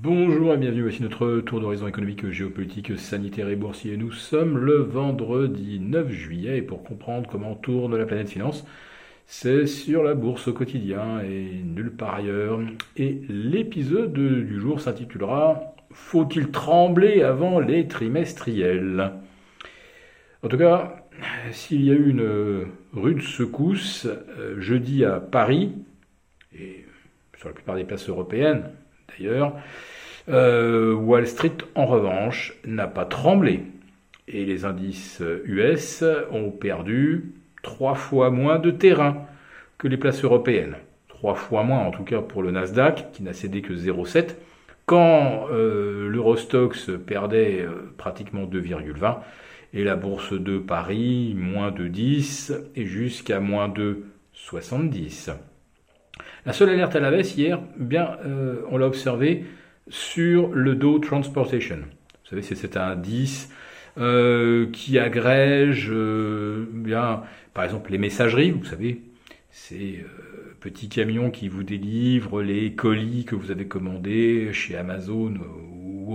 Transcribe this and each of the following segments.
Bonjour et bienvenue, voici notre tour d'horizon économique, géopolitique, sanitaire et boursier. Nous sommes le vendredi 9 juillet et pour comprendre comment tourne la planète finance, c'est sur la bourse au quotidien et nulle part ailleurs. Et l'épisode du jour s'intitulera Faut-il trembler avant les trimestriels? En tout cas, s'il y a eu une rude secousse euh, jeudi à Paris, et sur la plupart des places européennes, d'ailleurs. Euh, Wall Street, en revanche, n'a pas tremblé. Et les indices US ont perdu trois fois moins de terrain que les places européennes. Trois fois moins, en tout cas pour le Nasdaq, qui n'a cédé que 0,7, quand euh, l'Eurostox perdait euh, pratiquement 2,20, et la bourse de Paris, moins de 10, et jusqu'à moins de 70. La seule alerte à la baisse hier, bien, euh, on l'a observé sur le Dow Transportation. Vous savez, c'est cet indice euh, qui agrège, euh, bien, par exemple, les messageries. Vous savez, ces petits camions qui vous délivrent les colis que vous avez commandés chez Amazon ou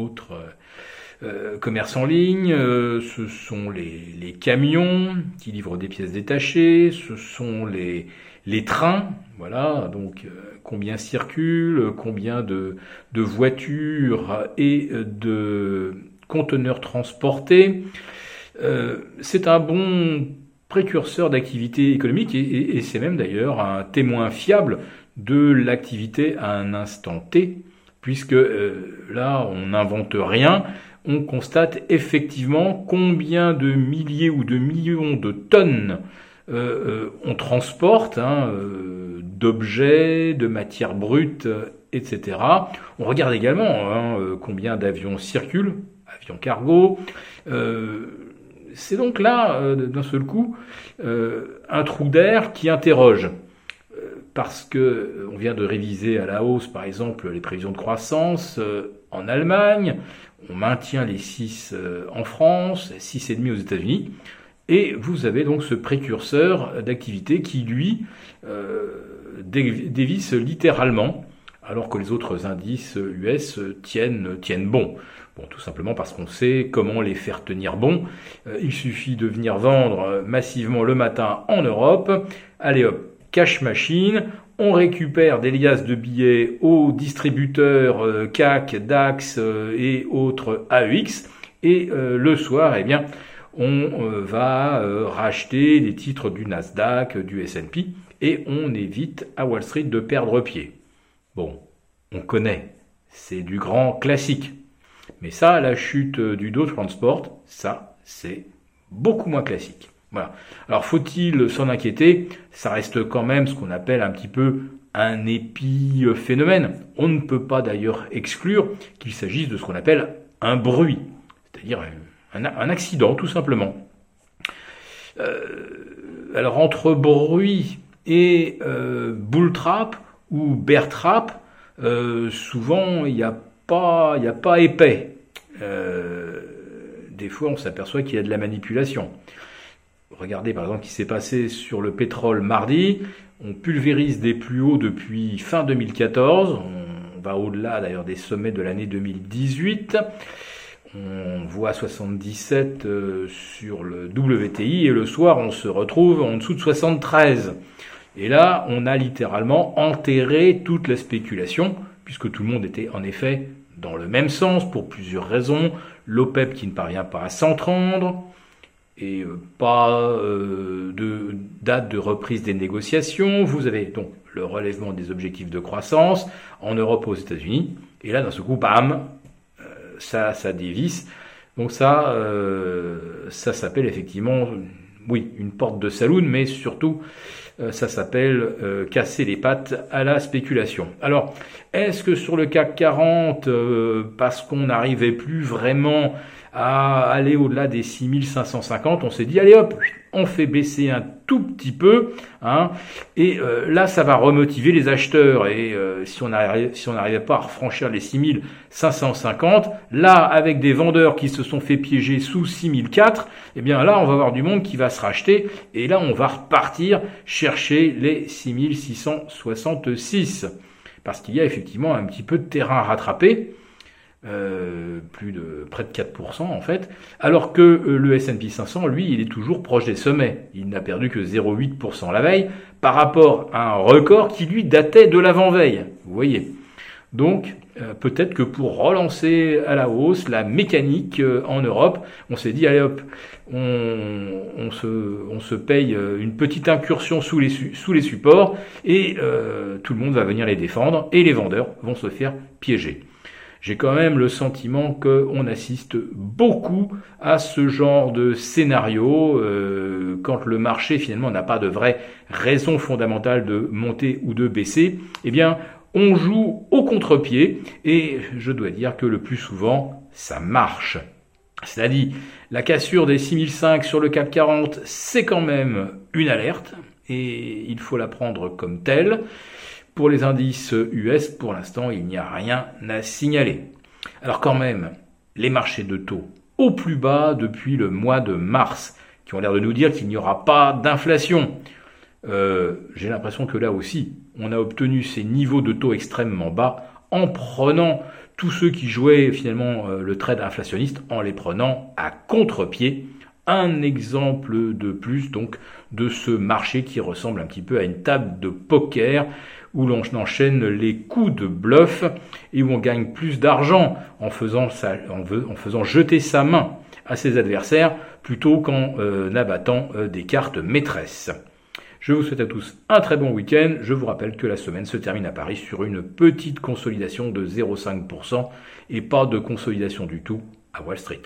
autres commerces en ligne. ce sont les, camions qui livrent des pièces détachées. Ce sont les trains, voilà, donc euh, combien circulent, combien de, voitures et de conteneurs transportés. Euh, c'est un bon précurseur d'activité économique et, c'est même d'ailleurs un témoin fiable de l'activité à un instant T, puisque euh, là on n'invente rien, on constate effectivement combien de milliers ou de millions de tonnes euh, euh, on transporte hein, euh, d'objets, de matières brutes, etc. On regarde également hein, combien d'avions circulent, avions cargo. c'est donc là, d'un seul coup, un trou d'air qui interroge parce que on vient de réviser à la hausse, par exemple, les prévisions de croissance en Allemagne, on maintient les 6 en France, 6,5 aux États-Unis. Et vous avez donc ce précurseur d'activité qui, lui, euh, dévisse littéralement, alors que les autres indices US tiennent, tiennent bon. Bon, tout simplement parce qu'on sait comment les faire tenir bon. Euh, il suffit de venir vendre massivement le matin en Europe. Allez hop, cash machine. On récupère des liasses de billets aux distributeurs euh, CAC, DAX et autres AEX. Et le soir, eh bien, on euh, va euh, racheter les titres du Nasdaq, du S&P, et on évite à Wall Street de perdre pied. Bon, on connaît, c'est du grand classique. Mais ça, la chute du Dow Transport, ça, c'est beaucoup moins classique. Voilà. Alors faut-il s'en inquiéter? Ça reste quand même ce qu'on appelle un petit peu un épiphénomène. On ne peut pas d'ailleurs exclure qu'il s'agisse de ce qu'on appelle un bruit, c'est-à-dire un, accident tout simplement. Euh, alors entre bruit et euh, bull trap ou bear trap, euh, souvent il n'y a a pas épais. des fois, on s'aperçoit qu'il y a de la manipulation. Regardez par exemple ce qui s'est passé sur le pétrole mardi. On pulvérise des plus hauts depuis fin 2014. On va au-delà d'ailleurs des sommets de l'année 2018 on voit 77 euh, sur le WTI et le soir on se retrouve en dessous de 73. Et là, on a littéralement enterré toute la spéculation, puisque tout le monde était en effet dans le même sens pour plusieurs raisons. L'OPEP qui ne parvient pas à s'entendre, et euh, pas euh, de date de reprise des négociations. Vous avez donc le relèvement des objectifs de croissance en Europe aux États-Unis. Et là, dans ce coup, bam, ça, ça dévisse. Donc ça, euh, ça s'appelle effectivement, oui, une porte de saloon, mais surtout, euh, ça s'appelle euh, casser les pattes à la spéculation. Alors, est-ce que sur le CAC 40, parce qu'on n'arrivait plus vraiment à aller au-delà des 6550, on s'est dit, allez hop, on fait baisser un tout petit peu, hein, et euh, là ça va remotiver les acheteurs. Et euh, si on n'arrivait pas à franchir les 6550, là avec des vendeurs qui se sont fait piéger sous 6004, eh bien là on va avoir du monde qui va se racheter, et là on va repartir chercher les 6666, parce qu'il y a effectivement un petit peu de terrain à rattraper. euh, plus de près de 4% en fait, alors que euh, le S&P 500, lui, il est toujours proche des sommets. Il n'a perdu que 0,8% la veille par rapport à un record qui lui datait de l'avant-veille. Vous voyez. Donc, euh, peut-être que pour relancer à la hausse la mécanique en Europe, on s'est dit, allez hop, on, se, on, se, paye une petite incursion sous les, sous les supports et tout le monde va venir les défendre et les vendeurs vont se faire piéger j'ai quand même le sentiment qu'on assiste beaucoup à ce genre de scénario euh, quand le marché finalement n'a pas de vraie raison fondamentale de monter ou de baisser. Eh bien, on joue au contre-pied et je dois dire que le plus souvent, ça marche. C'est-à-dire, la cassure des 6005 sur le CAC 40, c'est quand même une alerte et il faut la prendre comme telle. Pour les indices US, pour l'instant, il n'y a rien à signaler. Alors quand même, les marchés de taux au plus bas depuis le mois de mars, qui ont l'air de nous dire qu'il n'y aura pas d'inflation. Euh, j'ai l'impression que là aussi, on a obtenu ces niveaux de taux extrêmement bas en prenant tous ceux qui jouaient finalement euh, le trade inflationniste, en les prenant à contre-pied. Un exemple de plus donc de ce marché qui ressemble un petit peu à une table de poker où l'on enchaîne les coups de bluff et où on gagne plus d'argent en faisant, jeter sa main à ses adversaires plutôt qu'en euh, abattant des cartes maîtresses. Je vous souhaite à tous un très bon week-end. Je vous rappelle que la semaine se termine à Paris sur une petite consolidation de 0,5% et pas de consolidation du tout à Wall Street.